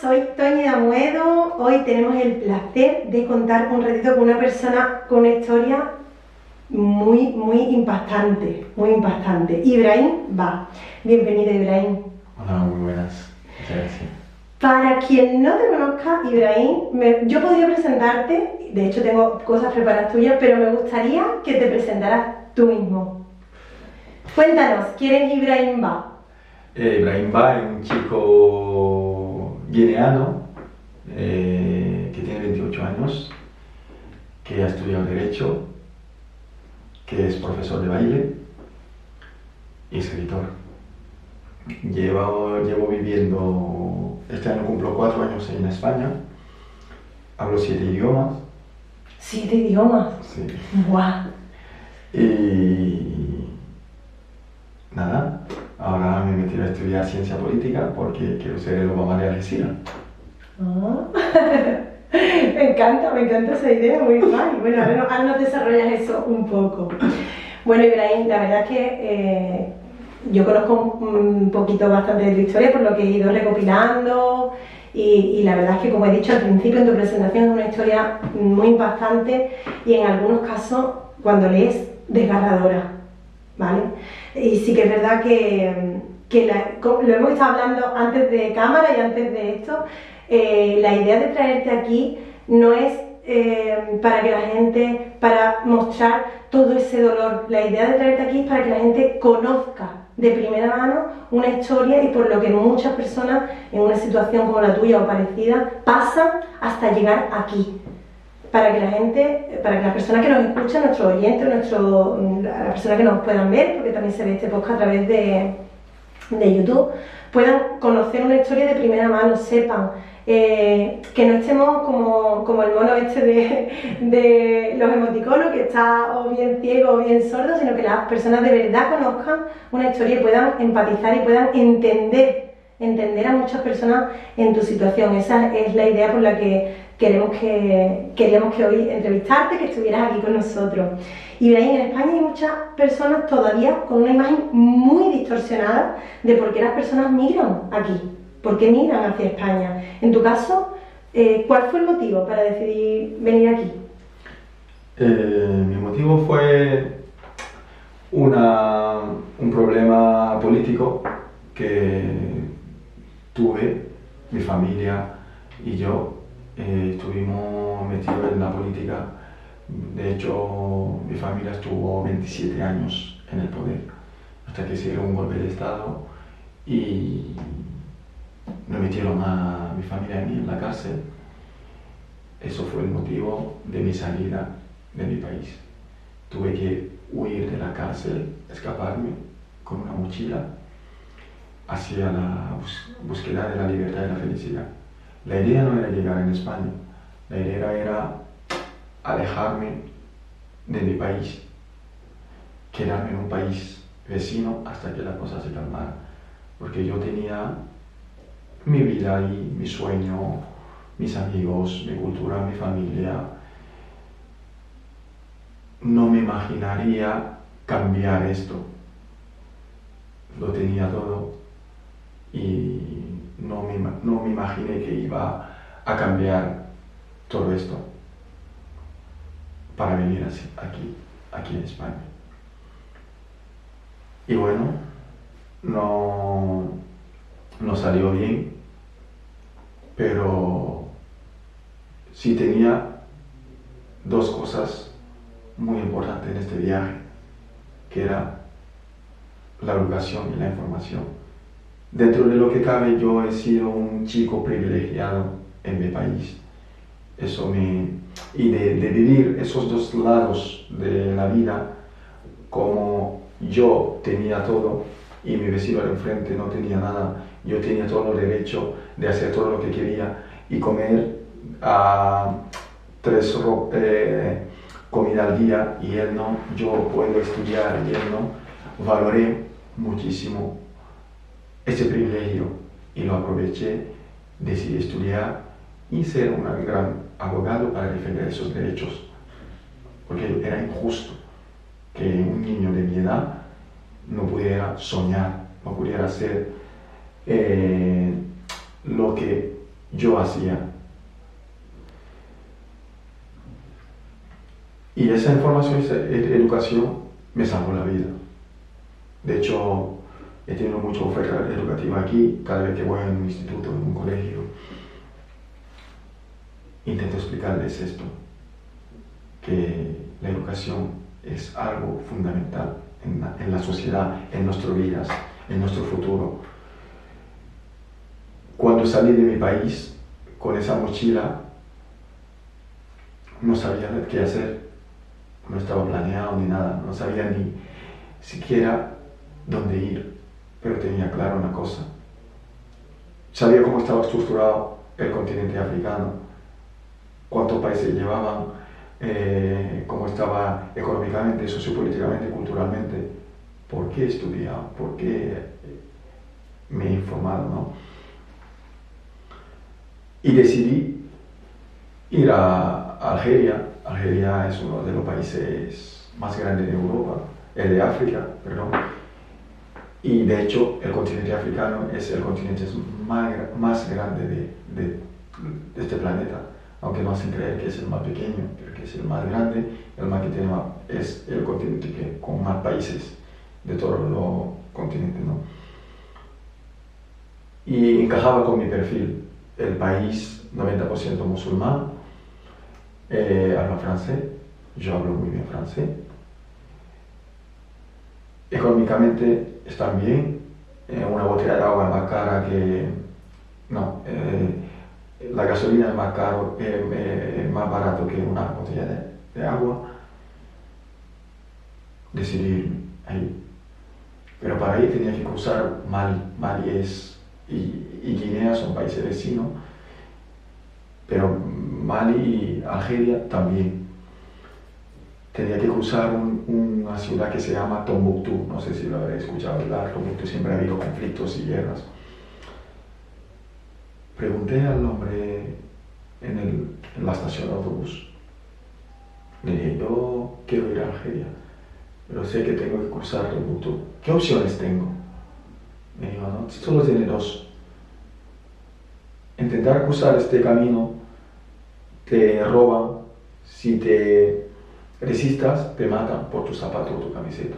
Soy Toñi Damuedo. Hoy tenemos el placer de contar un ratito con una persona con una historia muy, muy impactante, muy impactante. Ibrahim va. Bienvenido, Ibrahim. Hola, muy buenas. Muchas gracias. Para quien no te conozca, Ibrahim, me- yo podría presentarte, de hecho tengo cosas preparadas tuyas, pero me gustaría que te presentaras tú mismo. Cuéntanos, ¿quién es Ibrahim va? Eh, Ibrahim Ba es un chico guineano eh, que tiene 28 años, que ha estudiado Derecho, que es profesor de baile y escritor. Llevo, llevo viviendo, este año cumplo cuatro años en España, hablo siete idiomas. Siete idiomas. Sí. ¡Guau! Y nada, ahora me metí a estudiar ciencia política porque quiero ser el Obama de Algeciras. Ah. me encanta, me encanta esa idea, muy guay. Bueno, ahora, no- ahora nos desarrollas eso un poco. Bueno, Ibrahim, la verdad es que eh, yo conozco un poquito bastante de tu historia por lo que he ido recopilando y, y la verdad es que, como he dicho al principio en tu presentación, es una historia muy impactante y en algunos casos, cuando lees, desgarradora. ¿Vale? Y sí que es verdad que, que lo hemos estado hablando antes de cámara y antes de esto, eh, la idea de traerte aquí no es eh, para que la gente, para mostrar todo ese dolor, la idea de traerte aquí es para que la gente conozca de primera mano una historia y por lo que muchas personas en una situación como la tuya o parecida pasan hasta llegar aquí para que la gente, para que las personas que nos escuchan, nuestros oyentes, nuestro, las personas que nos puedan ver, porque también se ve este podcast a través de, de YouTube, puedan conocer una historia de primera mano, sepan, eh, que no estemos como, como el mono este de, de los emoticonos, que está o bien ciego o bien sordo, sino que las personas de verdad conozcan una historia y puedan empatizar y puedan entender entender a muchas personas en tu situación. Esa es la idea por la que queremos que queríamos que hoy entrevistarte, que estuvieras aquí con nosotros. Y Ibrahim, en España hay muchas personas todavía con una imagen muy distorsionada de por qué las personas migran aquí, por qué migran hacia España. En tu caso, eh, ¿cuál fue el motivo para decidir venir aquí? Eh, mi motivo fue una- un problema político que tuve, mi familia y yo. Eh, estuvimos metidos en la política. De hecho, mi familia estuvo 27 años en el poder, hasta que se un golpe de Estado y me metieron a mi familia mí en la cárcel. Eso fue el motivo de mi salida de mi país. Tuve que huir de la cárcel, escaparme con una mochila hacia la búsqueda de la libertad y la felicidad. La idea no era llegar en España, la idea era alejarme de mi país, quedarme en un país vecino hasta que la cosa se calmara, porque yo tenía mi vida y mi sueño, mis amigos, mi cultura, mi familia. No me imaginaría cambiar esto. Lo tenía todo y no me, no me imaginé que iba a cambiar todo esto para venir así- aquí, aquí en España. Y bueno, no, no salió bien, pero sí tenía dos cosas muy importantes en este viaje, que era la educación y la información. Dentro de lo que cabe, yo he sido un chico privilegiado en mi país. Eso me, y de, de vivir esos dos lados de la vida, como yo tenía todo y mi vecino al enfrente no tenía nada, yo tenía todo el derecho de hacer todo lo que quería y comer a tres eh, comida al día y él no, yo puedo estudiar y él no, valoré muchísimo ese privilegio y lo aproveché, decidí estudiar y ser un gran abogado para defender esos derechos, porque era injusto que un niño de mi edad no pudiera soñar, no pudiera hacer eh, lo que yo hacía. Y esa información, esa educación me salvó la vida. De hecho, he tenido mucha oferta educativa aquí, cada vez que voy a un instituto, en un colegio. Intento explicarles esto, que la educación es algo fundamental en la, en la sociedad, en nuestras vidas, en nuestro futuro. Cuando salí de mi país con esa mochila, no sabía qué hacer no estaba planeado ni nada, no sabía ni siquiera dónde ir, pero tenía claro una cosa. Sabía cómo estaba estructurado el continente africano, cuántos países llevaban, eh, cómo estaba económicamente, sociopolíticamente, culturalmente, por qué estudiaba, por qué me he informado, ¿no? Y decidí ir a Algeria Algeria es uno de los países más grandes de Europa, el de África, perdón. Y de hecho, el continente africano es el continente más, grande de, de, este planeta, aunque no hacen creer que es el más pequeño, pero que es el más grande, el más que tiene más, es el continente que, con más países de todos los continentes. ¿no? Y encajaba con mi perfil, el país 90% musulmán, eh, habla francés, yo hablo muy bien francés. Económicamente están bien, eh, una botella de agua es más cara que... No, eh, la gasolina es más caro, es más barato que una botella de, agua. Decidí ahí. Pero para ir tenía que cruzar Mali. Mali es, y, y Guinea son países vecinos pero Mali y Algeria también. Tenía que cruzar una ciudad que se llama Tombuctú, no sé si lo habéis escuchado hablar, Tombuctú siempre ha habido conflictos y guerras. Pregunté al hombre en, la estación de autobús, le dije, yo quiero ir a Algeria, pero sé que tengo que cruzar Tombuctú. ¿Qué opciones tengo? Me dijo, no, solo tiene dos. Intentar cruzar este camino te roban, si te resistas, te matan por tu zapato o tu camiseta.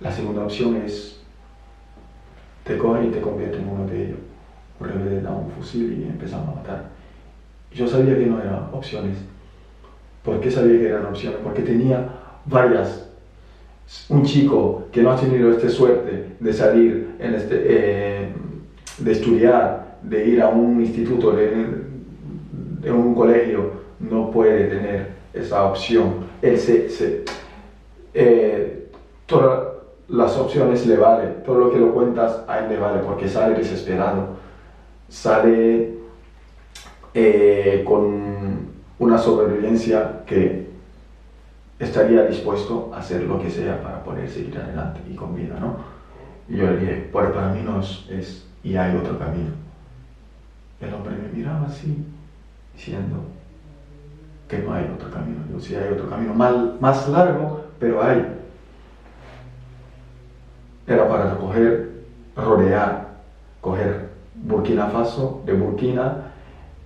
La segunda opción es, te cogen y te convierten en uno de ellos. Un rebelde da un fusil y empiezan a matar. Yo sabía que no eran opciones. ¿Por qué sabía que eran opciones? Porque tenía varias. Un chico que no ha tenido esta suerte de salir, en este, eh, de estudiar, de ir a un instituto, de, de un colegio, no puede tener esa opción. Él se, eh, todas las opciones le vale, todo lo que lo cuentas a él le vale, porque sale desesperado, sale eh, con una sobrevivencia que estaría dispuesto a hacer lo que sea para poder seguir adelante y con vida, ¿no? Y yo le dije, para mí no es y hay otro camino. El hombre me miraba así, diciendo que no hay otro camino. Yo sí hay otro camino, mal, más largo, pero hay. Era para recoger, rodear, coger Burkina Faso, de Burkina,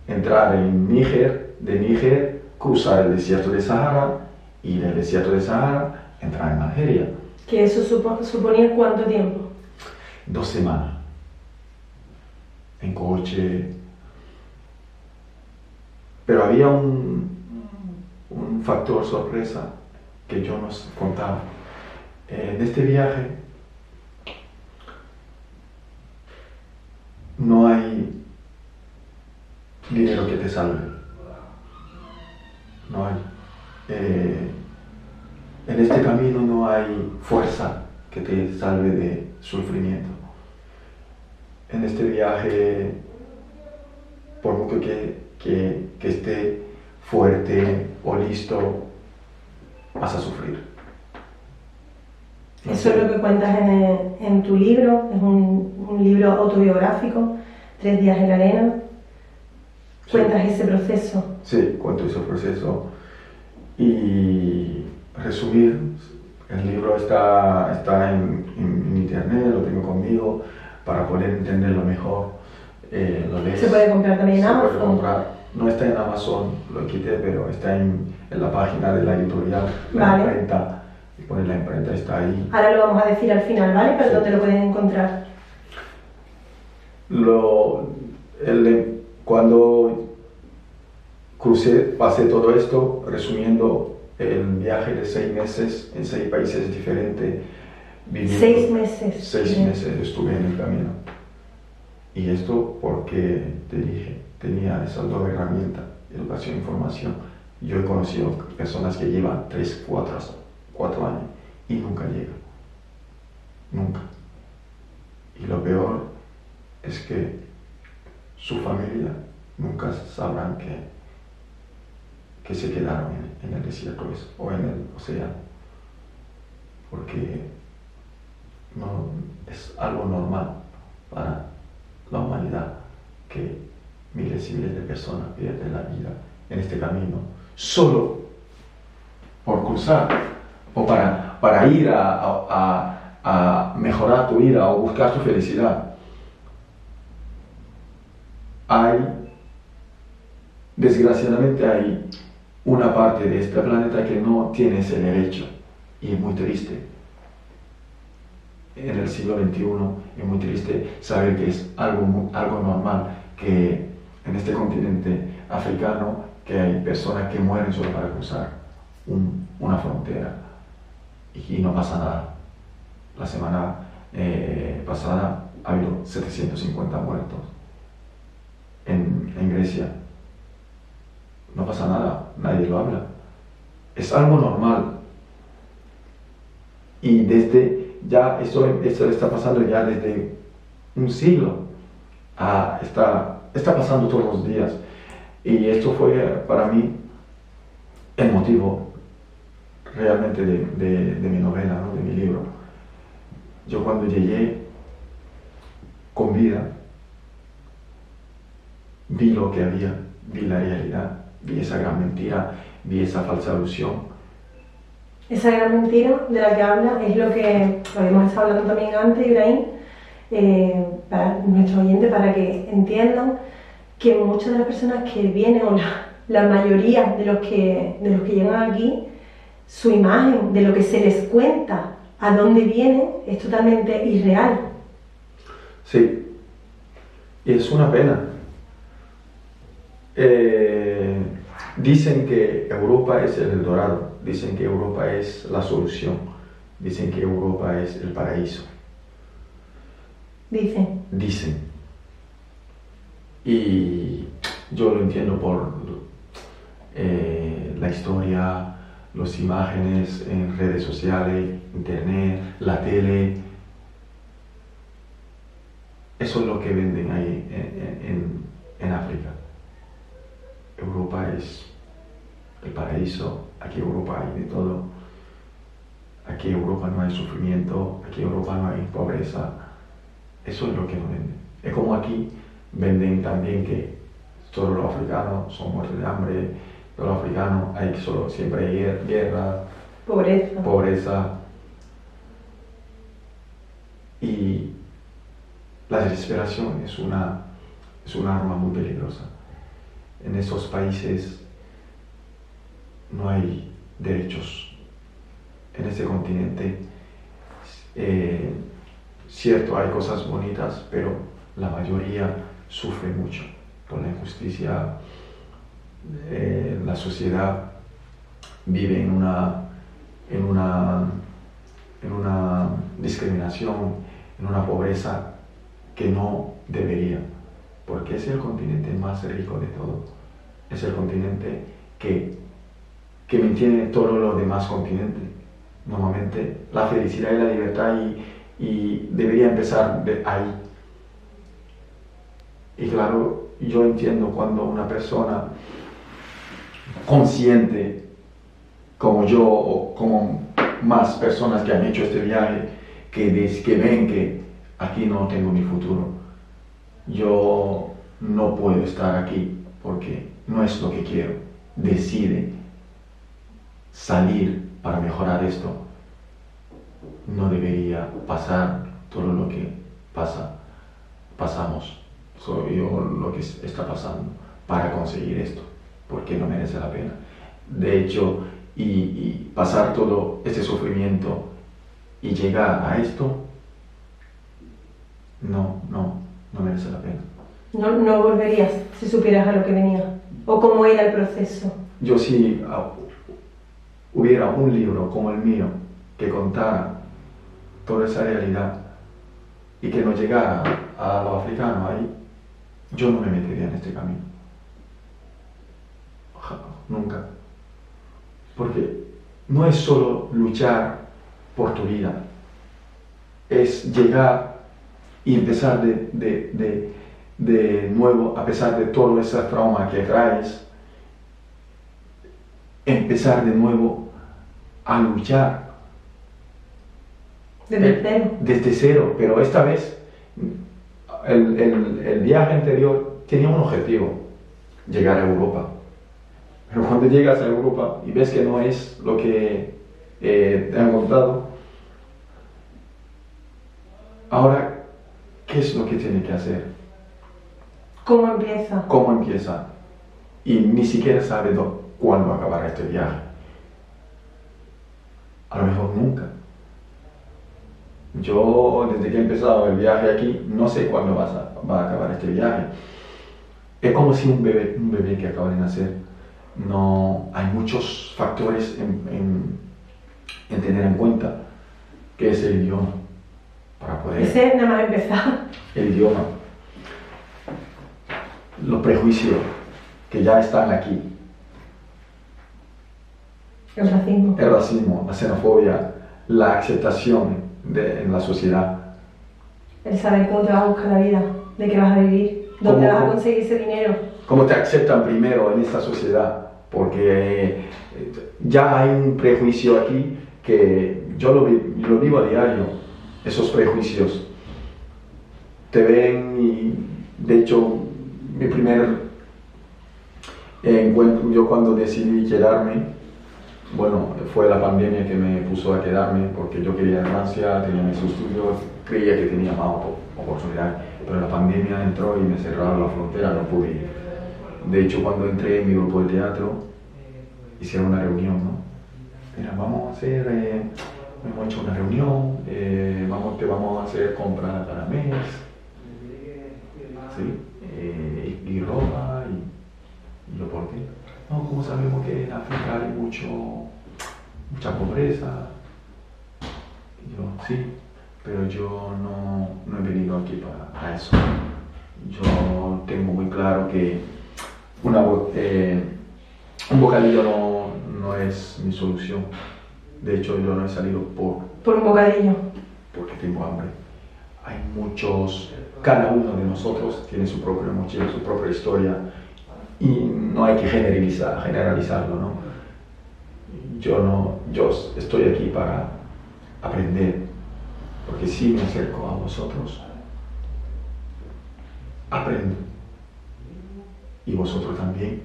entrar en Níger, de Níger, cruzar el desierto de Sahara y del desierto de Sahara entrar en Algeria. ¿Que eso suponía cuánto tiempo? Dos semanas. En coche, pero había un factor sorpresa que yo nos contaba. En este viaje no hay dinero que te salve. No hay. Eh, en este camino no hay fuerza que te salve de sufrimiento. En este viaje, por mucho que, que, que esté fuerte o listo, vas a sufrir. Eso es lo que cuentas en, en tu libro, es un, un, libro autobiográfico, Tres días en la arena. Cuentas ese proceso. Sí, cuento ese proceso. Y resumir, el libro está, está en, en, internet, lo tengo conmigo para poder entenderlo mejor. Eh, lo lees. Se puede comprar también en Se Amazon. puede comprar. No está en Amazon, lo quité, pero está en, en la página de la editorial, la Vale. imprenta. Y pone la imprenta, está ahí. Ahora lo vamos a decir al final, ¿vale? Pero Sí. ¿dónde lo pueden encontrar? Lo, el- cuando crucé, pasé todo esto, resumiendo el viaje de seis meses en seis países diferentes. viviendo- Seis meses. Seis Bien. meses estuve en el camino. Y esto porque te dije, tenía esas dos herramientas, educación e información. Yo he conocido personas que llevan tres, cuatro, cuatro años y nunca llegan. Nunca. Y lo peor es que su familia nunca sabrán que, que se quedaron en, el desierto es- o en el océano. Porque no es algo normal para la humanidad que miles y miles de personas pierden la vida en este camino solo por cruzar o para, para ir a, a- mejorar tu vida o buscar tu felicidad. Hay, desgraciadamente hay una parte de este planeta que no tiene ese derecho y es muy triste en el siglo XXI es muy triste saber que es algo, algo normal que en este continente africano que hay personas que mueren solo para cruzar un- una frontera y, no pasa nada. La semana eh, pasada ha habido 750 muertos en, Grecia. No pasa nada, nadie lo habla. Es algo normal. Y desde ya esto, esto está pasando ya desde un siglo. Ah, está, está pasando todos los días. Y esto fue para mí el motivo realmente de, mi novela, ¿no? de mi libro. Yo cuando llegué con vida, vi lo que había, vi la realidad, vi esa gran mentira, vi esa falsa ilusión. Esa gran mentira de la que habla es lo que habíamos estado hablando también antes, Ibrahim, eh, para nuestros oyentes, para que entiendan que muchas de las personas que vienen, o la, la mayoría de los, que, de los que llegan aquí, su imagen de lo que se les cuenta, a dónde vienen, es totalmente irreal. Sí, y es una pena. Eh, dicen que Europa es el Eldorado, dicen que Europa es la solución, dicen que Europa es el paraíso, Dicen, dicen. Y yo lo entiendo por eh, la historia, las imágenes en redes sociales, internet, la tele. Eso es lo que venden ahí en, en- África. Europa es el paraíso, aquí Europa hay de todo. Aquí Europa no hay sufrimiento, aquí Europa no hay pobreza. Eso es lo que nos venden. Es como aquí venden también que todos los africanos son muertos de hambre, todos los africanos hay solo, siempre hay guer- guerra, pobreza. pobreza y la desesperación es una, es un arma muy peligrosa. En esos países no hay derechos. En este continente, eh, cierto, hay cosas bonitas, pero la mayoría sufre mucho por la injusticia. Eh, la sociedad vive en una, en una en una discriminación, en una pobreza que no debería, porque es el continente más rico de todo, es el continente que, que mantiene todos los demás continentes. Normalmente la felicidad y la libertad y, y debería empezar de ahí. Y claro, yo entiendo cuando una persona consciente como yo o como más personas que han hecho este viaje, que, que ven que aquí no tengo mi futuro. Yo no puedo estar aquí porque no es lo que quiero. Decide salir para mejorar esto. No debería pasar todo lo que pasa, pasamos, soy yo lo que está pasando para conseguir esto, porque no merece la pena. De hecho, y, pasar todo ese sufrimiento y llegar a esto, no, no, no merece la pena. No, no volverías si supieras a lo que venía o cómo era el proceso. Yo si hubiera un libro como el mío que contara toda esa realidad y que nos llegara a los africanos ahí, yo no me metería en este camino. Nunca. Porque no es solo luchar por tu vida, es llegar y empezar de, nuevo, a pesar de todo ese trauma que traes, empezar de nuevo a luchar. Desde eh, cero. Desde cero, pero esta vez el, el viaje anterior tenía un objetivo, llegar a Europa. Pero cuando llegas a Europa y ves que no es lo que eh, te han contado, ahora, ¿qué es lo que tiene que hacer? ¿Cómo empieza? ¿Cómo empieza? Y ni siquiera sabe cuándo acabará este viaje. A lo mejor nunca. Yo, desde que he empezado el viaje aquí, no sé cuándo va a, va a acabar este viaje. Es como si un bebé, un bebé que acaba de nacer, no hay muchos factores en, tener en cuenta, que es el idioma. Para poder, Ese nada más empezar. El idioma. Los prejuicios que ya están aquí. El racismo. El racismo, la xenofobia, la aceptación de, en la sociedad. El saber cómo te vas a buscar la vida, de qué vas a vivir, dónde vas a conseguir ese dinero. Cómo te aceptan primero en esta sociedad porque eh, ya hay un prejuicio aquí que yo lo, lo vivo a diario, esos prejuicios. Te ven y, de hecho, mi primer encuentro, yo cuando decidí quedarme, bueno, fue la pandemia que me puso a quedarme porque yo quería en Francia, tenía mis estudios, creía que tenía más oportunidad, pero la pandemia entró y me cerraron la frontera, no pude ir. De hecho, cuando entré en mi grupo de teatro, hicieron una reunión, ¿no? Mira, vamos a hacer, eh, hemos hecho una reunión, eh, vamos, te vamos a hacer compras para mes, ¿sí? No, como sabemos que en África hay mucho, mucha pobreza. Y yo, sí, pero yo no, no he venido aquí para, eso. Yo tengo muy claro que una, eh, un bocadillo no, no, es mi solución. De hecho, yo no he salido por... Por un bocadillo. Porque tengo hambre. Hay muchos, cada uno de nosotros tiene su propia mochila, su propia historia y no hay que generalizar, generalizarlo, ¿no? Yo no, yo estoy aquí para aprender, porque si me acerco a vosotros, aprendo. Y vosotros también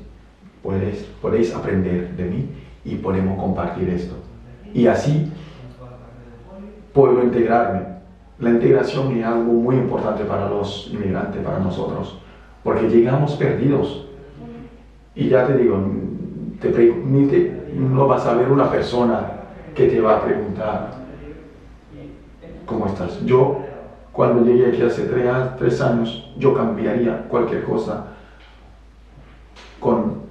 podéis, podéis aprender de mí y podemos compartir esto. Y así puedo integrarme. La integración es algo muy importante para los inmigrantes, para nosotros, porque llegamos perdidos. Y ya te digo, te, no vas a ver una persona que te va a preguntar, ¿cómo estás? Yo, cuando llegué aquí hace tres, tres años, yo cambiaría cualquier cosa con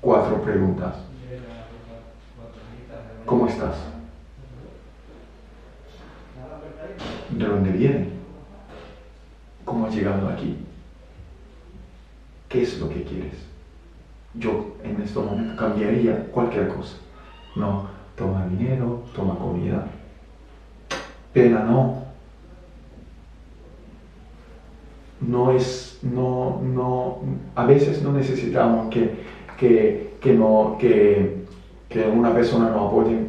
cuatro preguntas. ¿Cómo estás? de dónde viene, cómo has llegado aquí, qué es lo que quieres. Yo en este momento cambiaría cualquier cosa. No, toma dinero, toma comida. Pena no. No es, no, no, a veces no necesitamos que, que, que no, que, que una persona nos apoye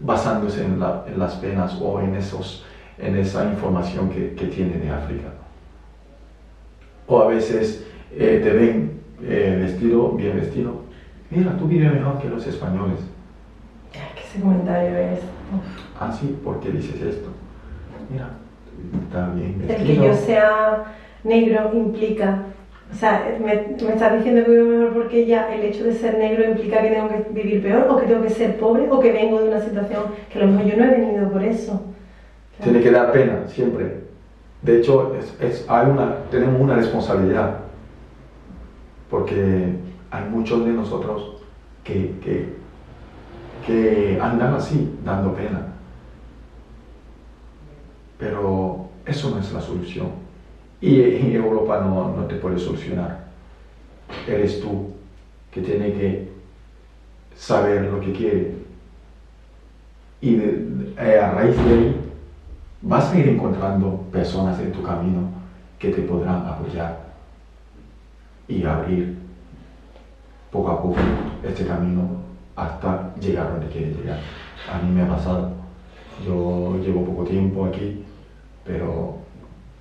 basándose en, las penas o en, esos, en esa información que, tiene de África. O a veces eh, te ven eh, vestido, bien vestido. Mira, tú vives mejor que los españoles. ese comentario es... Ah, sí, ¿por qué dices esto? Mira, está bien vestido. El que yo sea negro implica o sea, me, me estás diciendo que vivo mejor porque ya el hecho de ser negro implica que tengo que vivir peor o que tengo que ser pobre o que vengo de una situación que a lo mejor yo no he venido por eso. Tiene que dar pena, siempre. De hecho, es, hay una, tenemos una responsabilidad porque hay muchos de nosotros que, que, andan así, dando pena. Pero eso no es la solución y Europa no, no te puede solucionar. Eres tú que tiene que saber lo que quiere. Y eh, a raíz de ahí vas a ir encontrando personas en tu camino que te podrán apoyar y abrir poco a poco este camino hasta llegar donde quieres llegar. A mí me ha pasado. Yo llevo poco tiempo aquí, pero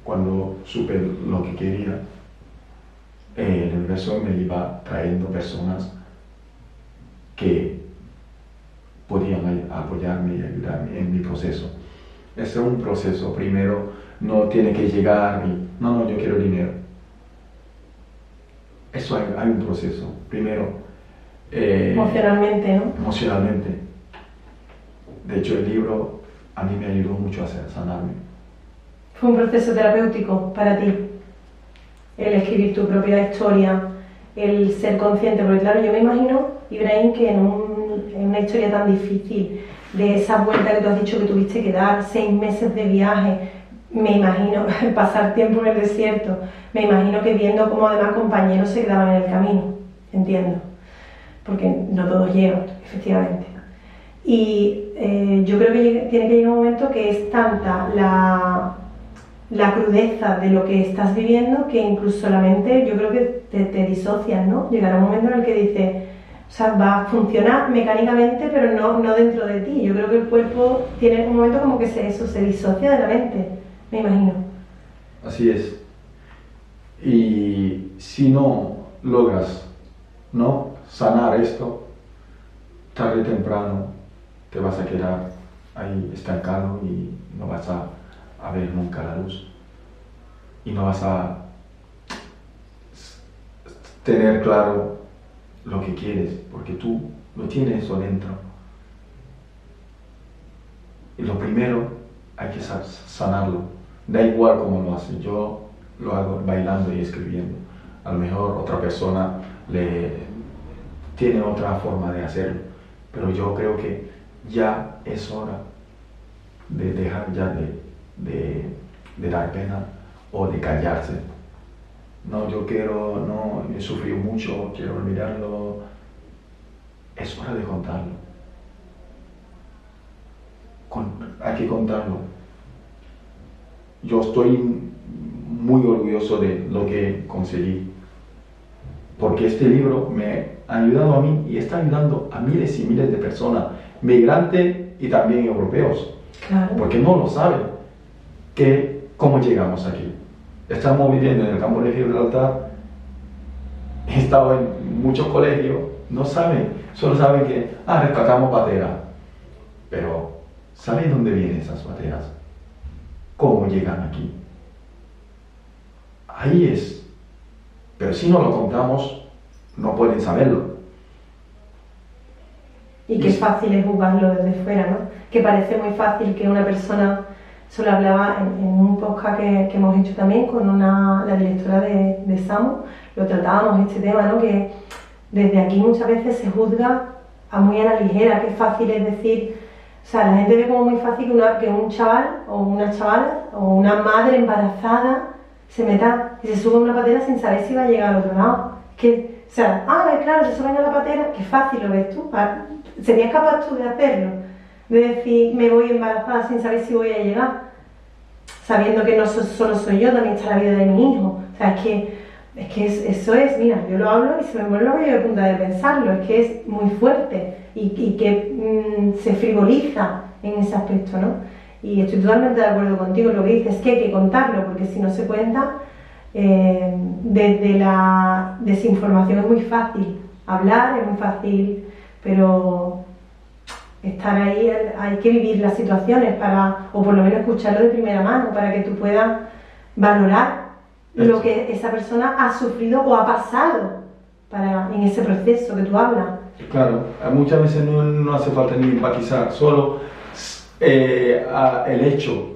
cuando supe lo que quería, el universo me iba trayendo personas que podían apoyarme y ayudarme en mi proceso. Ese es un proceso. Primero, no tiene que llegar y, no, no, yo quiero dinero. Eso hay, un proceso. Primero, eh, emocionalmente, ¿no? Emocionalmente. De hecho, el libro a mí me ayudó mucho a sanarme ¿Fue un proceso terapéutico para ti el escribir tu propia historia, el ser consciente? Porque claro, yo me imagino, Ibrahim, que en, una historia tan difícil, de esa vuelta que tú has dicho que tuviste que dar, seis meses de viaje, me imagino pasar tiempo en el desierto, me imagino que viendo cómo además compañeros se quedaban en el camino, entiendo, porque no todos llegan, efectivamente. Y eh, yo creo que tiene que llegar un momento que es tanta la la crudeza de lo que estás viviendo que incluso solamente yo creo que te, te ¿no? Llegará un momento en el que dices, o sea, va a funcionar mecánicamente, pero no, no dentro de ti. Yo creo que el cuerpo tiene un momento como que se, eso se disocia de la mente, me imagino. Así es. Y si no logras ¿no? sanar esto, tarde o temprano te vas a quedar ahí estancado y no vas a ver nunca la luz. Y no vas a tener claro lo que quieres, porque tú lo tienes eso dentro. Y lo primero hay que sanarlo. Da igual cómo lo haces. Yo lo hago bailando y escribiendo. A lo mejor otra persona le tiene otra forma de hacerlo. Pero yo creo que ya es hora de dejar ya de de, dar pena o de callarse. No, yo quiero, no, he sufrido mucho, quiero olvidarlo. Es hora de contarlo. hay que contarlo. Yo estoy muy orgulloso de lo que conseguí. Porque este libro me ha ayudado a mí y está ayudando a miles y miles de personas, migrantes y también europeos. Porque no lo saben que cómo llegamos aquí. Estamos viviendo en el campo de Gibraltar, he estado en muchos colegios, no saben, solo saben que, ah, rescatamos patera. Pero, ¿saben dónde vienen esas pateras? ¿Cómo llegan aquí? Ahí es. Pero si no lo contamos, no pueden saberlo. Y qué fácil es jugarlo desde fuera, ¿no? Que parece muy fácil que una persona eso lo hablaba en, un podcast que, hemos hecho también con una, la directora de, de SAMU, lo tratábamos este tema, ¿no? que desde aquí muchas veces se juzga a muy a la ligera, que fácil es decir, o sea, la gente ve como muy fácil que, una- un chaval o una chavala o una madre embarazada se meta y se suba a una patera sin saber si va a llegar al otro lado. Que, o sea, ah, claro, se suben a la patera, qué fácil lo ves tú. Ah, ¿Serías capaz tú de hacerlo? De decir, me voy embarazada sin saber si voy a llegar sabiendo que no so- solo soy yo, también está la vida de mi hijo. O sea, es que, es que es- eso es, mira, yo lo hablo y se me pone la punta de pensarlo, es que es muy fuerte y, y que mm, se frivoliza en ese aspecto, ¿no? Y estoy totalmente de acuerdo contigo, lo que dices es que hay que contarlo, porque si no se cuenta, eh, desde la desinformación es muy fácil hablar, es muy fácil, pero estar ahí, hay que vivir las situaciones para, o por lo menos escucharlo de primera mano, para que tú puedas valorar lo que esa persona ha sufrido o ha pasado para, en ese proceso que tú hablas. Claro, muchas veces no, hace falta ni empatizar, solo eh, el hecho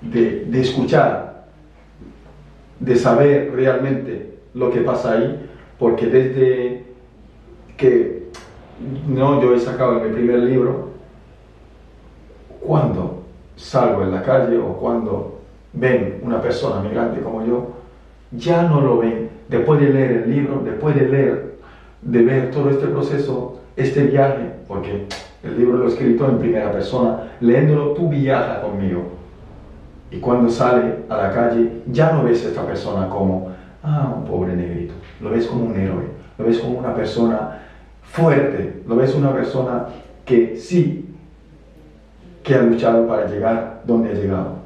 de, de escuchar, de saber realmente lo que pasa ahí, porque desde que no, yo he sacado en mi primer libro, cuando salgo en la calle o cuando ven una persona migrante como yo, ya no lo ven. Después de leer el libro, después de leer, de ver todo este proceso, este viaje, porque el libro lo he escrito en primera persona, leyéndolo tú viajas conmigo. Y cuando sale a la calle, ya no ves a esta persona como, ah, un pobre negrito. Lo ves como un héroe, lo ves como una persona fuerte, lo ves una persona que sí, que ha luchado para llegar donde ha llegado.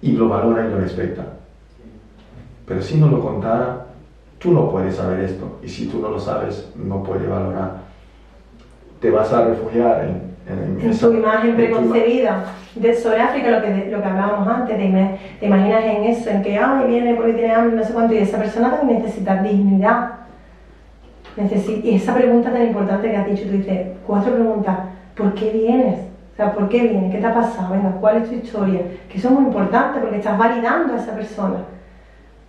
Y lo valora y lo respeta. Pero si no lo contara, tú no puedes saber esto. Y si tú no lo sabes, no puedes valorar. Te vas a refugiar en, en, En esa- tu imagen en tu ima- preconcebida de, sobre África, lo que, lo que hablábamos antes, te, te imaginas en eso, en que ay, viene porque tiene hambre, no sé cuánto, y esa persona también necesita dignidad. Necesi- y esa pregunta tan importante que has dicho, tú dices, cuatro preguntas, ¿por qué vienes? O sea, ¿por qué vienes? ¿Qué te ha pasado? Venga, ¿cuál es tu historia? Que eso es muy importante porque estás validando a esa persona.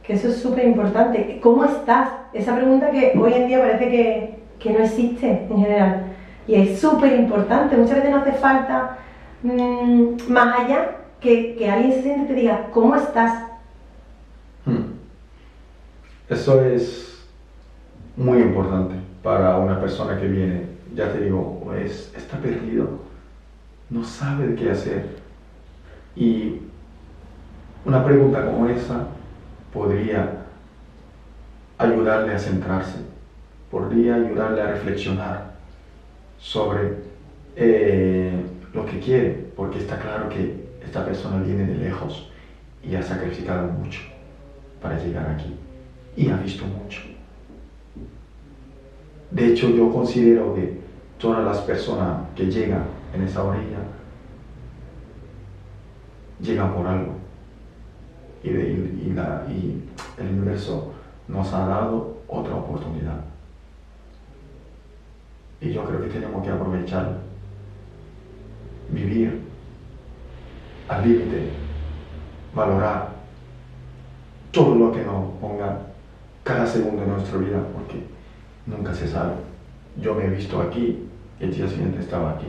Que eso es súper importante. ¿Cómo estás? Esa pregunta que hoy en día parece que, que no existe en general. Y es súper importante. Muchas veces no hace falta mm, más allá que, que alguien se siente y te diga, ¿cómo estás? Hmm. Eso es muy importante para una persona que viene, ya te digo, es, está perdido, no sabe qué hacer. Y una pregunta como esa podría ayudarle a centrarse, podría ayudarle a reflexionar sobre eh, lo que quiere, porque está claro que esta persona viene de lejos y ha sacrificado mucho para llegar aquí y ha visto mucho. De hecho, yo considero que todas las personas que llegan en esa orilla llegan por algo. Y, el universo nos ha dado otra oportunidad. Y yo creo que tenemos que aprovecharla. Vivir al límite, valorar todo lo que nos ponga cada segundo de nuestra vida, porque nunca se sabe. Yo me he visto aquí, el día siguiente estaba aquí.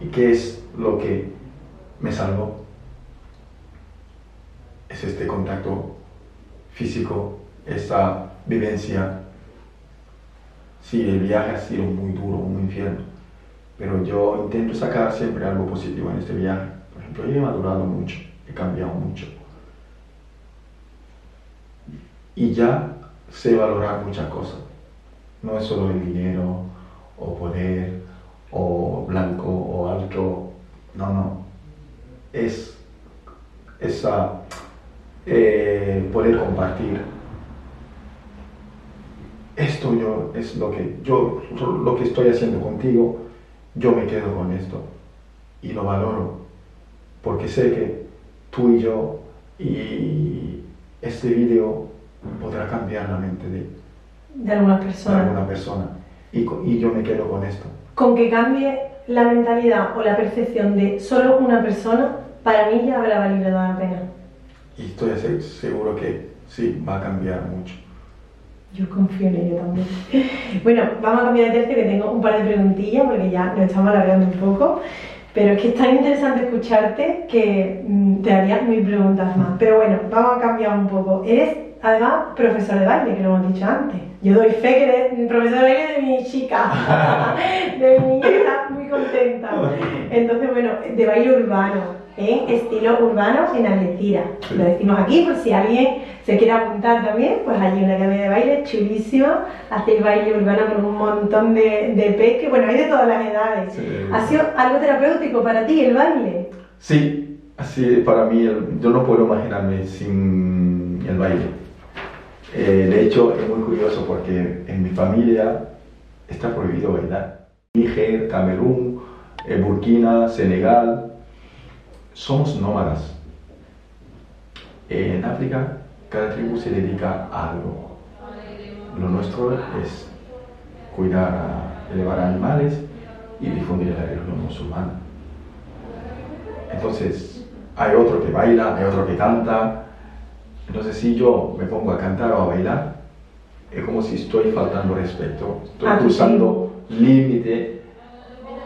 ¿Y qué es lo que me salvó? Es este contacto físico, esta vivencia. Sí, el viaje ha sido muy duro, un infierno, pero yo intento sacar siempre algo positivo en este viaje. Por ejemplo, yo he madurado mucho, he cambiado mucho. Y ya sé valorar muchas cosas. No es solo el dinero, o poder, o blanco, o alto. No, no. Es esa eh, poder compartir. Esto yo es lo que yo lo que estoy haciendo contigo, yo me quedo con esto y lo valoro porque sé que tú y yo y este vídeo podrá cambiar la mente de, De algunas de personas. alguna persona y, y yo me quedo con esto. Con que cambie la mentalidad o la percepción de solo una persona, para mí ya habrá valido la pena. Y estoy se- seguro que sí, va a cambiar mucho. Yo confío en ello también. Bueno, vamos a cambiar de tercio que tengo un par de preguntillas porque ya nos estamos alargando un poco. Pero es que es tan interesante escucharte que mm, te haría mil preguntas más. Pero bueno, vamos a cambiar un poco. Eres además profesor de baile, que lo hemos dicho antes. Yo doy fe que eres profesor de baile de mi chica, de mi niña muy contenta. Entonces, bueno, de baile urbano en estilo urbano en Algeciras. Lo decimos aquí por si alguien se quiere apuntar también, pues hay una academia de baile chulísima, hace baile urbano con un montón de, de peques, bueno, hay de todas las edades. ¿Ha sido algo terapéutico para ti el baile? Sí, así para mí, yo no puedo imaginarme sin el baile. Eh, de hecho, es muy curioso porque en mi familia está prohibido bailar. Níger, Camerún, eh, Burkina, Senegal, somos nómadas. En África, cada tribu se dedica a algo. Lo nuestro es cuidar, elevar animales y difundir la religión musulmana. Entonces, hay otro que baila, hay otro que canta. Entonces, si yo me pongo a cantar o a bailar, es como si estoy faltando respeto, estoy cruzando límite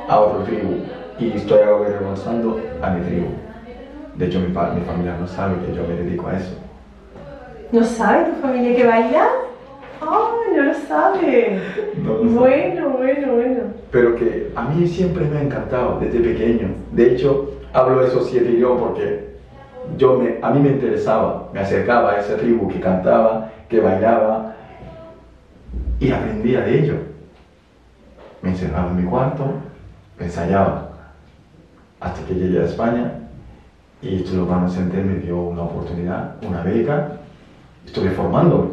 a otro tribu y estoy avergonzando a mi tribu. De hecho, mi, mi familia no sabe que yo me dedico a eso. ¿No sabe tu familia que baila? ¡Ay, no lo sabe! bueno, bueno, bueno. Pero que a mí siempre me ha encantado desde pequeño. De hecho, hablo esos siete idiomas porque yo me, a mí me interesaba, me acercaba a esa tribu que cantaba, que bailaba y aprendía de ello. Me encerraba en mi cuarto, ensayaba hasta que llegué a España y van a sentir me dio una oportunidad, una beca, estuve formándome.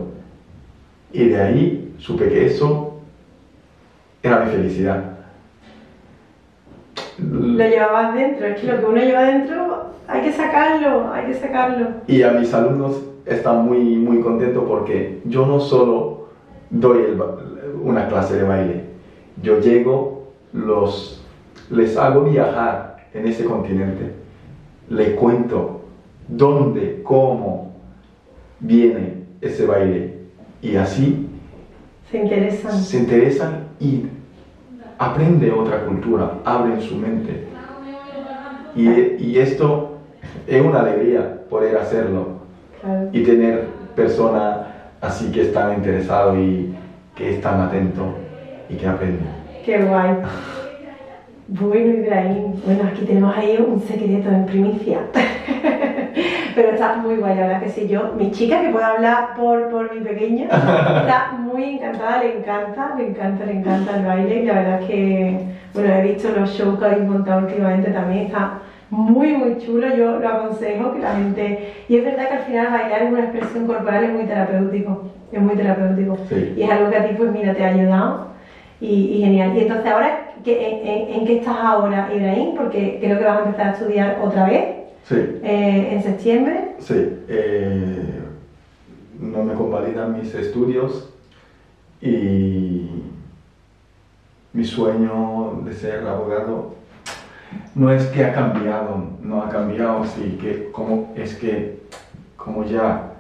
Y de ahí supe que eso era mi felicidad. Lo llevabas dentro, es que lo que uno lleva dentro hay que sacarlo, hay que sacarlo. Y a mis alumnos están muy, muy contentos porque yo no solo doy una clase de baile, yo llego, los, les hago viajar en ese continente le cuento dónde, cómo viene ese baile. Y así se interesan. Se interesan y aprende otra cultura, abren su mente. Y, y esto es una alegría poder hacerlo y tener personas así que están interesados y que están atentos y que aprenden. Qué guay. Bueno, Ibrahim, bueno, aquí tenemos ahí un secreto en primicia. Pero está muy guay, la verdad que sí. Yo, mi chica, que puede hablar por, por mi pequeña, está muy encantada, le encanta, le encanta, le encanta el baile. Y la verdad que, bueno, he visto los shows que habéis montado últimamente también, está muy, muy chulo. Yo lo aconsejo que la gente. Y es verdad que al final bailar es una expresión corporal, es muy terapéutico. Es muy terapéutico. Y es algo que a ti, pues mira, te ha ayudado y, genial. Y entonces ahora, en, qué estás ahora, Ibrahim? Porque creo que vas a empezar a estudiar otra vez. Sí. Eh, ¿En septiembre? Sí. Eh, no me convalidan mis estudios y mi sueño de ser abogado no es que ha cambiado, no ha cambiado, sí, que como, es que como ya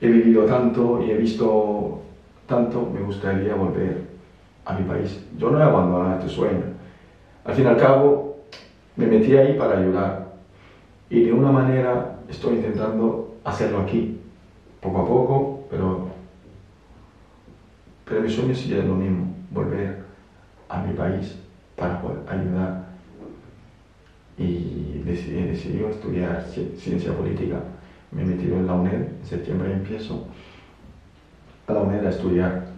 he vivido tanto y he visto tanto, me gustaría volver a mi país. Yo no he abandonado este sueño. Al fin y al cabo, me metí ahí para ayudar. Y de una manera estoy intentando hacerlo aquí, poco a poco, pero, pero mi sueño sigue lo mismo, volver a mi país para poder ayudar. Y decidí, decidí estudiar ciencia política. Me he metido en la UNED, en septiembre empiezo a la UNED a estudiar.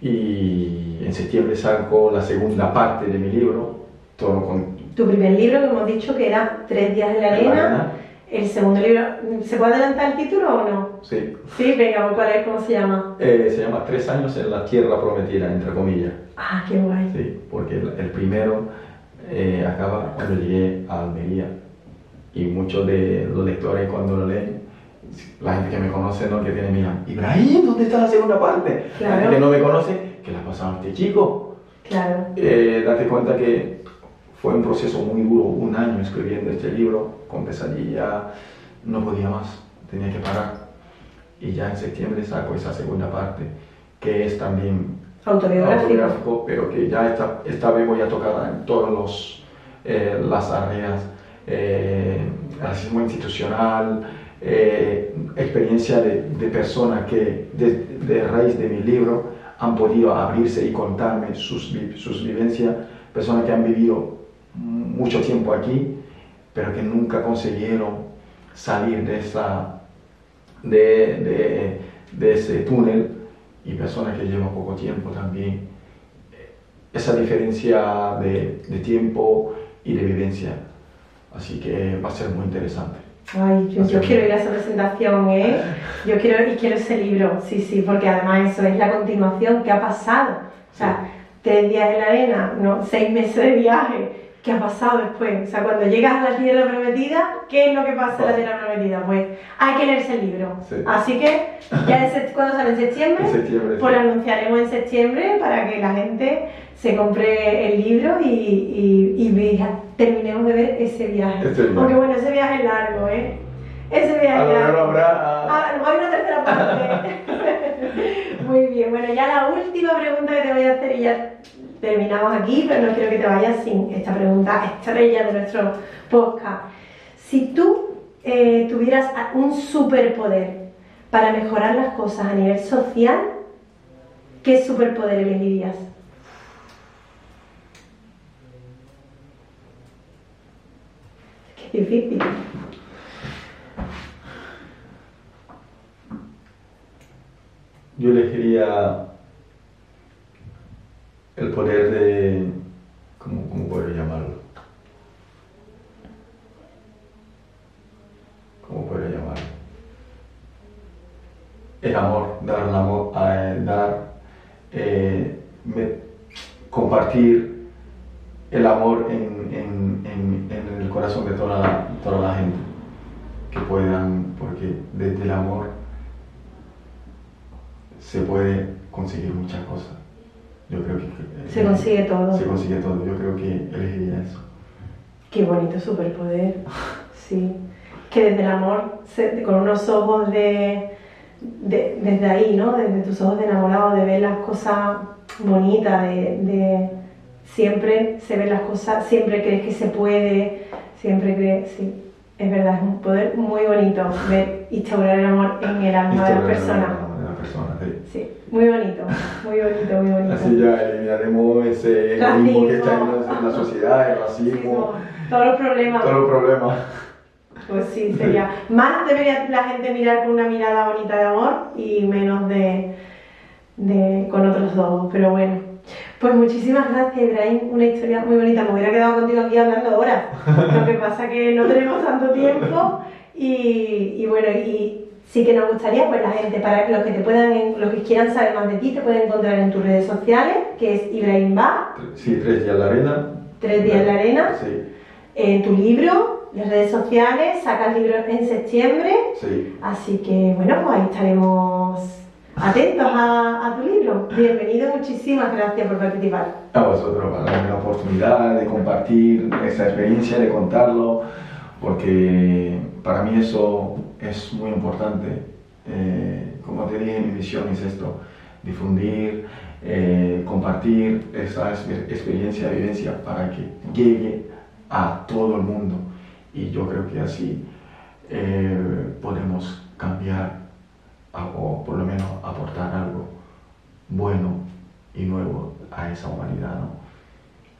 Y en septiembre saco la segunda parte de mi libro, todo con... Tu primer libro, que hemos dicho que era Tres días en la arena. El segundo libro, ¿se puede adelantar el título o no? Sí. Sí, venga, ¿cuál es? ¿Cómo se llama? Eh, se llama Tres años en la tierra prometida, entre comillas. Ah, qué guay. Sí, porque el, primero eh, acaba cuando llegué a Almería. Y muchos de los lectores cuando lo leen la gente que me conoce, ¿no? Que tiene mira, Ibrahim, ¿dónde está la segunda parte? La gente que no me conoce, ¿qué le ha pasado a este chico? Claro. Eh, date cuenta que fue un proceso muy duro, un año escribiendo este libro, con pesadilla, no podía más, tenía que parar. y ya en septiembre saco esa segunda parte, que es también autobiográfico, pero que ya esta, esta vez voy a tocar en todas eh, las áreas, eh, racismo institucional, eh, experiencia de, de personas que de, raíz de mi libro han podido abrirse y contarme sus, sus vivencias, personas que han vivido mucho tiempo aquí, pero que nunca consiguieron salir de, esa, de, de ese túnel y personas que llevan poco tiempo también. Esa diferencia de, de tiempo y de vivencia. Así que va a ser muy interesante. Ay, yo, yo, quiero ir a esa presentación, ¿eh? Yo quiero, y quiero ese libro, sí, sí, porque además eso es la continuación, ¿qué ha pasado? O sea, tres días en la arena, no, seis meses de viaje, ¿qué ha pasado después? O sea, cuando llegas a la tierra prometida, ¿qué es lo que pasa en la tierra prometida? Pues hay que leerse el libro. Sí. Así que, ya en ¿cuándo sale? ¿En septiembre? En septiembre. Pues sí. lo anunciaremos en septiembre para que la gente se compre el libro y, y, y terminemos de ver ese viaje. Este viaje. Aunque bueno, ese viaje es largo, ¿eh? Ese viaje A es largo. habrá. Ah, luego hay una tercera parte. Muy bien, bueno, ya la última pregunta que te voy a hacer y ya terminamos aquí, pero no quiero que te vayas sin esta pregunta estrella de nuestro podcast. Si tú eh, tuvieras un superpoder para mejorar las cosas a nivel social, ¿qué superpoder elegirías? Qué difícil. Yo elegiría el poder de... ¿Cómo, cómo puedo llamarlo? ¿Cómo puedo llamarlo? El amor, dar el amor, eh, dar, eh, me- compartir el amor en, en- en- corazón de toda la, toda la gente. Que puedan, porque desde el amor se puede conseguir muchas cosas. Yo creo que... eh, Se consigue todo. Se consigue todo. Yo creo que elegiría eso. Qué bonito superpoder. Sí. Que desde el amor, se- con unos ojos de, de- Desde ahí, ¿no? Desde tus ojos de enamorado, de ver las cosas bonitas, de, de- Siempre se ven las cosas, siempre crees que se puede, siempre crees. Sí, es verdad, es un poder muy bonito ver instaurar el amor en el alma de las personas. De la persona, sí. Sí, muy bonito, muy bonito, muy bonito. Así ya eliminaremos ese egoísmo que está en la, en la sociedad, el racismo, todos los problemas. todos los problemas. Pues sí, sería. Más debería la gente mirar con una mirada bonita de amor y menos de, de con otros ojos. Pero bueno. Pues muchísimas gracias, Ibrahim. Una historia muy bonita. Me hubiera quedado contigo aquí hablando horas. Lo que pasa que no tenemos tanto tiempo. Y, y bueno, y sí que nos gustaría, pues la gente, para los que te puedan, los que quieran saber más de ti, te pueden encontrar en tus redes sociales, que es Ibrahim Ba, Sí, tres días en la arena. Tres días en la arena. Sí, en tu libro, las redes sociales, sacas libro en septiembre. sí. Así que bueno, pues ahí estaremos atentos a, a tu libro. Bienvenido, muchísimas gracias por participar. A vosotros, para darme la oportunidad de compartir esa experiencia, de contarlo, porque para mí eso es muy importante. Eh, como te dije, mi misión es esto, difundir, eh, compartir esa exper- experiencia, vivencia para que llegue a todo el mundo. Y yo creo que así eh, podemos cambiar o por lo menos aportar algo bueno y nuevo a esa humanidad, ¿no?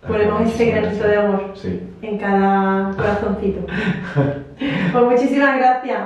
Ponemos ese granito de amor Sí. en cada corazoncito. Pues muchísimas gracias.